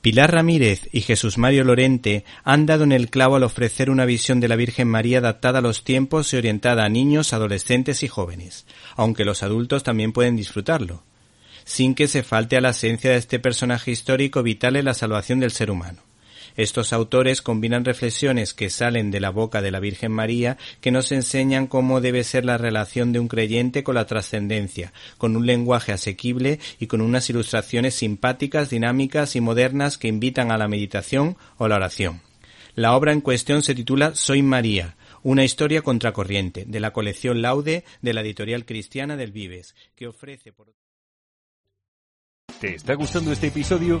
Pilar Ramírez y Jesús Mario Lorente han dado en el clavo al ofrecer una visión de la Virgen María adaptada a los tiempos y orientada a niños, adolescentes y jóvenes, aunque los adultos también pueden disfrutarlo, sin que se falte a la esencia de este personaje histórico vital en la salvación del ser humano. Estos autores combinan reflexiones que salen de la boca de la Virgen María que nos enseñan cómo debe ser la relación de un creyente con la trascendencia, con un lenguaje asequible y con unas ilustraciones simpáticas, dinámicas y modernas que invitan a la meditación o la oración. La obra en cuestión se titula Soy María, una historia contracorriente, de la colección Laude de la editorial cristiana del Vives, que ofrece por ¿Te está gustando este episodio?